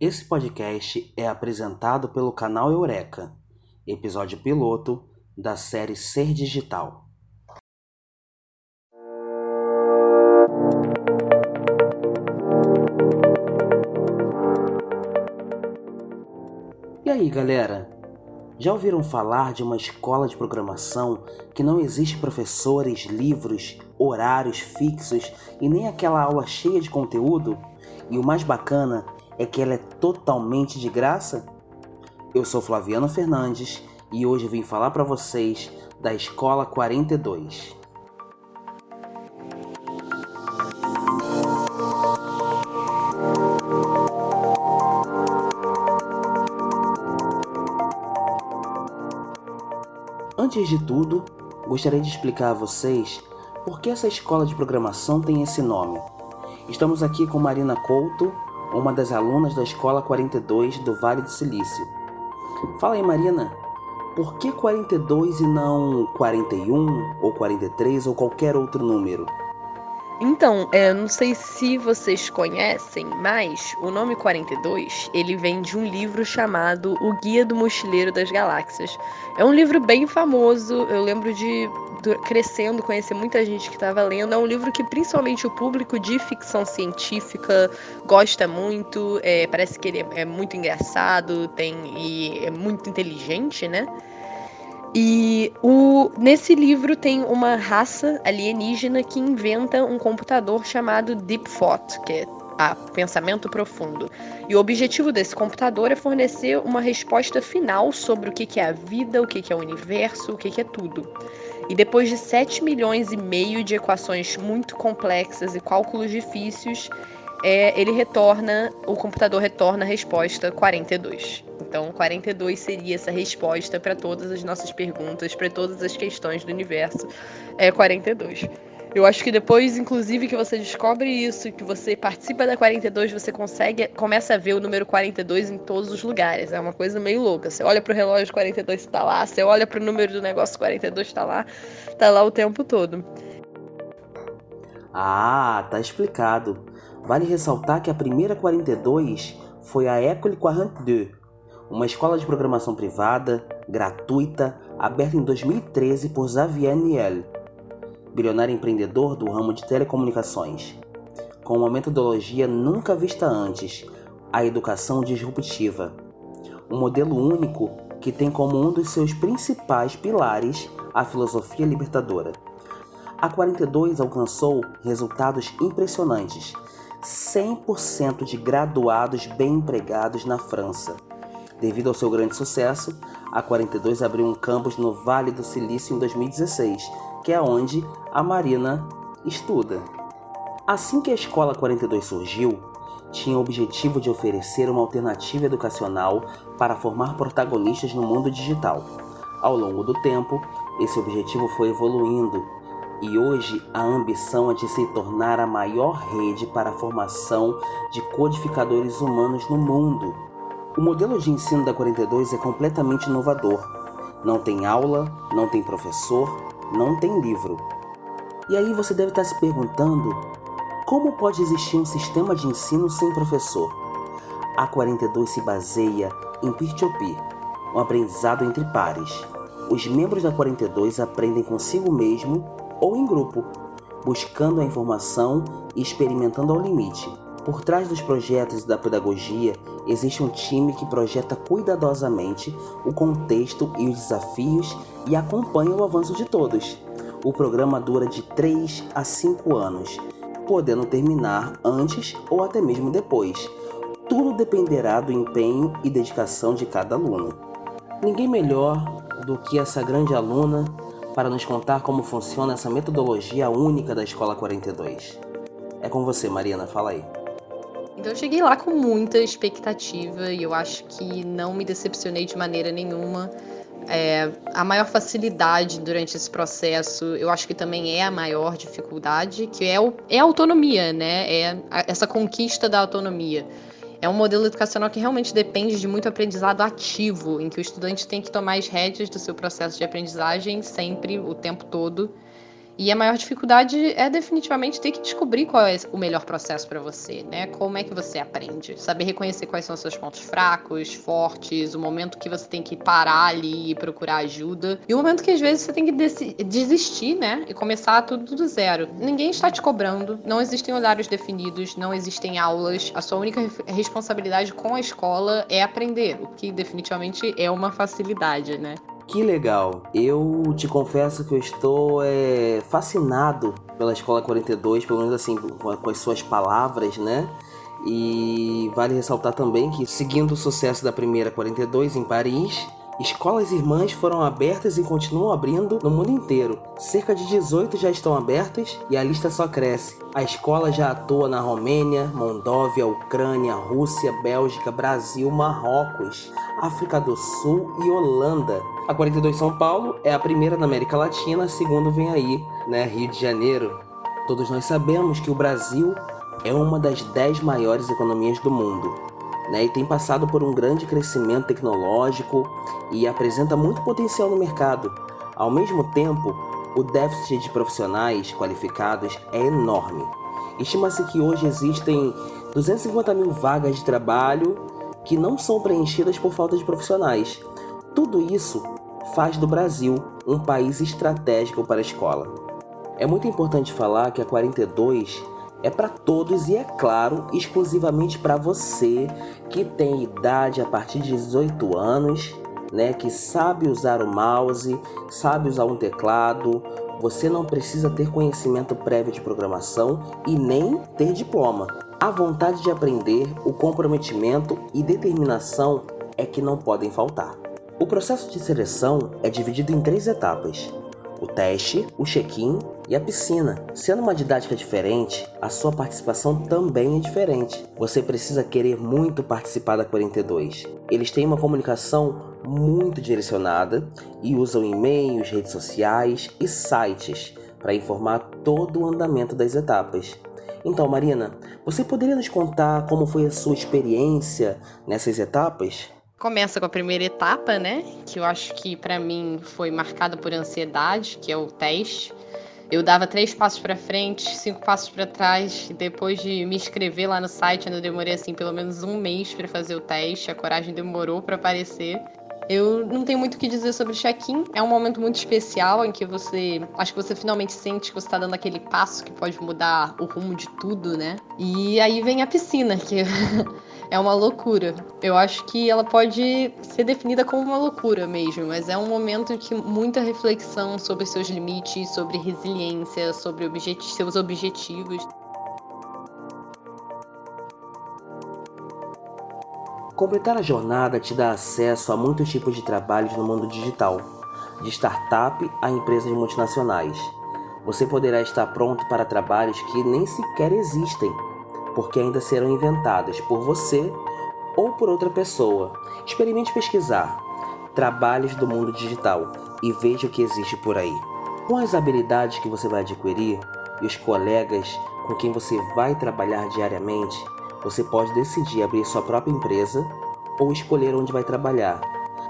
Esse podcast é apresentado pelo canal Eureka, episódio piloto da série Ser Digital. E aí, galera? Já ouviram falar de uma escola de programação que não existe professores, livros, horários fixos e nem aquela aula cheia de conteúdo? E o mais bacana é que ela é totalmente de graça? Eu sou Flaviano Fernandes e hoje vim falar para vocês da Escola 42. Antes de tudo, gostaria de explicar a vocês por que essa escola de programação tem esse nome. Estamos aqui com Marina Couto, uma das alunas da Escola 42 do Vale do Silício. Fala aí, Marina, por que 42 e não 41 ou 43 ou qualquer outro número? Então, é, não sei se vocês conhecem, mas o nome 42 ele vem de um livro chamado O Guia do Mochileiro das Galáxias. É um livro bem famoso. Eu lembro de crescendo conhecer muita gente que estava lendo. É um livro que principalmente o público de ficção científica gosta muito. É, parece que ele é, é muito engraçado, tem e é muito inteligente, né? E o, nesse livro tem uma raça alienígena que inventa um computador chamado Deep Thought, que é a pensamento profundo. E o objetivo desse computador é fornecer uma resposta final sobre o que é a vida, o que é o universo, o que é tudo. E depois de 7 milhões e meio de equações muito complexas e cálculos difíceis, é, ele retorna, o computador retorna a resposta 42. Então, 42 seria essa resposta para todas as nossas perguntas, para todas as questões do universo. É 42. Eu acho que depois, inclusive, que você descobre isso, que você participa da 42, você consegue, começa a ver o número 42 em todos os lugares. É uma coisa meio louca. Você olha pro relógio 42 está lá, você olha pro número do negócio 42 está lá, tá lá o tempo todo. Ah, tá explicado. Vale ressaltar que a primeira 42 foi a École 42, uma escola de programação privada, gratuita, aberta em 2013 por Xavier Niel, bilionário empreendedor do ramo de telecomunicações. Com uma metodologia nunca vista antes, a educação disruptiva. Um modelo único que tem como um dos seus principais pilares a filosofia libertadora. A 42 alcançou resultados impressionantes 100% de graduados bem empregados na França. Devido ao seu grande sucesso, a 42 abriu um campus no Vale do Silício em 2016, que é onde a Marina estuda. Assim que a Escola 42 surgiu, tinha o objetivo de oferecer uma alternativa educacional para formar protagonistas no mundo digital. Ao longo do tempo, esse objetivo foi evoluindo e hoje a ambição é de se tornar a maior rede para a formação de codificadores humanos no mundo. O modelo de ensino da 42 é completamente inovador. Não tem aula, não tem professor, não tem livro. E aí você deve estar se perguntando: como pode existir um sistema de ensino sem professor? A 42 se baseia em peer-to-peer, um aprendizado entre pares. Os membros da 42 aprendem consigo mesmo ou em grupo, buscando a informação e experimentando ao limite. Por trás dos projetos da pedagogia existe um time que projeta cuidadosamente o contexto e os desafios e acompanha o avanço de todos. O programa dura de 3 a 5 anos, podendo terminar antes ou até mesmo depois. Tudo dependerá do empenho e dedicação de cada aluno. Ninguém melhor do que essa grande aluna para nos contar como funciona essa metodologia única da Escola 42. É com você, Mariana, fala aí. Então eu cheguei lá com muita expectativa e eu acho que não me decepcionei de maneira nenhuma. É, a maior facilidade durante esse processo, eu acho que também é a maior dificuldade, que é, o, é a autonomia, né? É a, essa conquista da autonomia. É um modelo educacional que realmente depende de muito aprendizado ativo, em que o estudante tem que tomar as rédeas do seu processo de aprendizagem sempre, o tempo todo. E a maior dificuldade é definitivamente ter que descobrir qual é o melhor processo para você, né? Como é que você aprende? Saber reconhecer quais são os seus pontos fracos, fortes, o momento que você tem que parar ali e procurar ajuda, e o momento que às vezes você tem que desistir, né? E começar tudo do zero. Ninguém está te cobrando, não existem horários definidos, não existem aulas. A sua única responsabilidade com a escola é aprender, o que definitivamente é uma facilidade, né? Que legal! Eu te confesso que eu estou é, fascinado pela Escola 42, pelo menos assim, com as suas palavras, né? E vale ressaltar também que, seguindo o sucesso da primeira 42 em Paris, Escolas irmãs foram abertas e continuam abrindo no mundo inteiro. Cerca de 18 já estão abertas e a lista só cresce. A escola já atua na Romênia, Moldóvia, Ucrânia, Rússia, Bélgica, Brasil, Marrocos, África do Sul e Holanda. A 42 São Paulo é a primeira na América Latina, a segunda vem aí, né, Rio de Janeiro. Todos nós sabemos que o Brasil é uma das 10 maiores economias do mundo né, e tem passado por um grande crescimento tecnológico e apresenta muito potencial no mercado. Ao mesmo tempo, o déficit de profissionais qualificados é enorme. Estima-se que hoje existem 250 mil vagas de trabalho que não são preenchidas por falta de profissionais. Tudo isso faz do Brasil um país estratégico para a escola. É muito importante falar que a 42 é para todos e é claro, exclusivamente para você que tem idade a partir de 18 anos, né, que sabe usar o mouse, sabe usar um teclado. Você não precisa ter conhecimento prévio de programação e nem ter diploma. A vontade de aprender, o comprometimento e determinação é que não podem faltar. O processo de seleção é dividido em três etapas: o teste, o check-in e a piscina. Sendo uma didática diferente, a sua participação também é diferente. Você precisa querer muito participar da 42. Eles têm uma comunicação muito direcionada e usam e-mails, redes sociais e sites para informar todo o andamento das etapas. Então, Marina, você poderia nos contar como foi a sua experiência nessas etapas? Começa com a primeira etapa, né? Que eu acho que para mim foi marcada por ansiedade, que é o teste. Eu dava três passos para frente, cinco passos para trás. Depois de me inscrever lá no site, eu demorei assim pelo menos um mês para fazer o teste. A coragem demorou para aparecer. Eu não tenho muito o que dizer sobre o check-in. É um momento muito especial em que você. Acho que você finalmente sente que você está dando aquele passo que pode mudar o rumo de tudo, né? E aí vem a piscina, que é uma loucura. Eu acho que ela pode ser definida como uma loucura mesmo, mas é um momento que muita reflexão sobre seus limites, sobre resiliência, sobre objet seus objetivos. Completar a jornada te dá acesso a muitos tipos de trabalhos no mundo digital, de startup a empresas multinacionais. Você poderá estar pronto para trabalhos que nem sequer existem porque ainda serão inventadas por você ou por outra pessoa. Experimente pesquisar trabalhos do mundo digital e veja o que existe por aí. Com as habilidades que você vai adquirir e os colegas com quem você vai trabalhar diariamente, você pode decidir abrir sua própria empresa ou escolher onde vai trabalhar.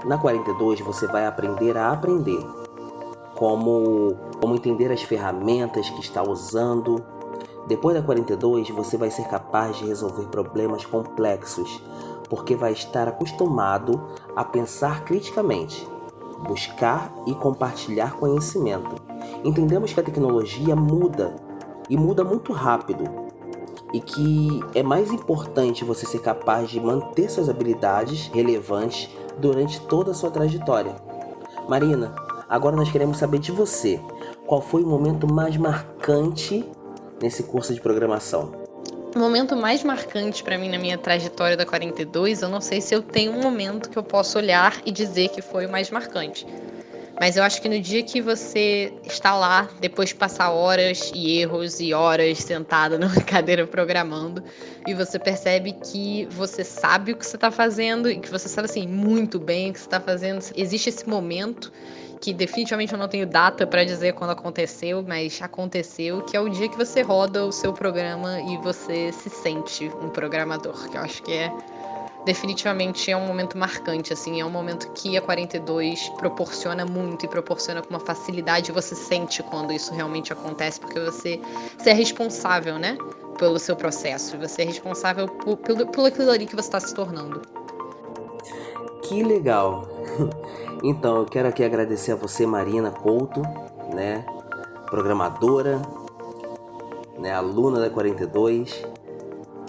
Na 42 você vai aprender a aprender. Como, como entender as ferramentas que está usando, depois da 42, você vai ser capaz de resolver problemas complexos, porque vai estar acostumado a pensar criticamente, buscar e compartilhar conhecimento. Entendemos que a tecnologia muda e muda muito rápido, e que é mais importante você ser capaz de manter suas habilidades relevantes durante toda a sua trajetória. Marina, agora nós queremos saber de você. Qual foi o momento mais marcante nesse curso de programação? O momento mais marcante para mim na minha trajetória da 42, eu não sei se eu tenho um momento que eu posso olhar e dizer que foi o mais marcante. Mas eu acho que no dia que você está lá, depois de passar horas e erros e horas sentada numa cadeira programando, e você percebe que você sabe o que você está fazendo e que você sabe assim muito bem o que você está fazendo, existe esse momento que definitivamente eu não tenho data para dizer quando aconteceu, mas aconteceu, que é o dia que você roda o seu programa e você se sente um programador, que eu acho que é definitivamente é um momento marcante, assim, é um momento que a 42 proporciona muito e proporciona com uma facilidade, você sente quando isso realmente acontece, porque você, você é responsável, né, pelo seu processo, você é responsável por, pelo, pelo aquilo ali que você está se tornando. Que legal! Então, eu quero aqui agradecer a você, Marina Couto, né, programadora, né, aluna da 42.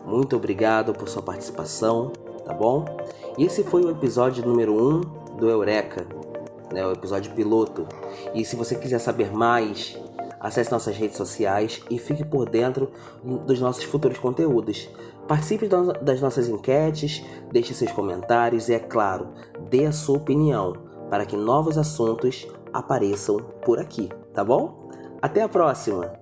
Muito obrigado por sua participação tá bom? E esse foi o episódio número 1 um do Eureka, né, o episódio piloto. E se você quiser saber mais, acesse nossas redes sociais e fique por dentro dos nossos futuros conteúdos. Participe das nossas enquetes, deixe seus comentários e, é claro, dê a sua opinião para que novos assuntos apareçam por aqui, tá bom? Até a próxima!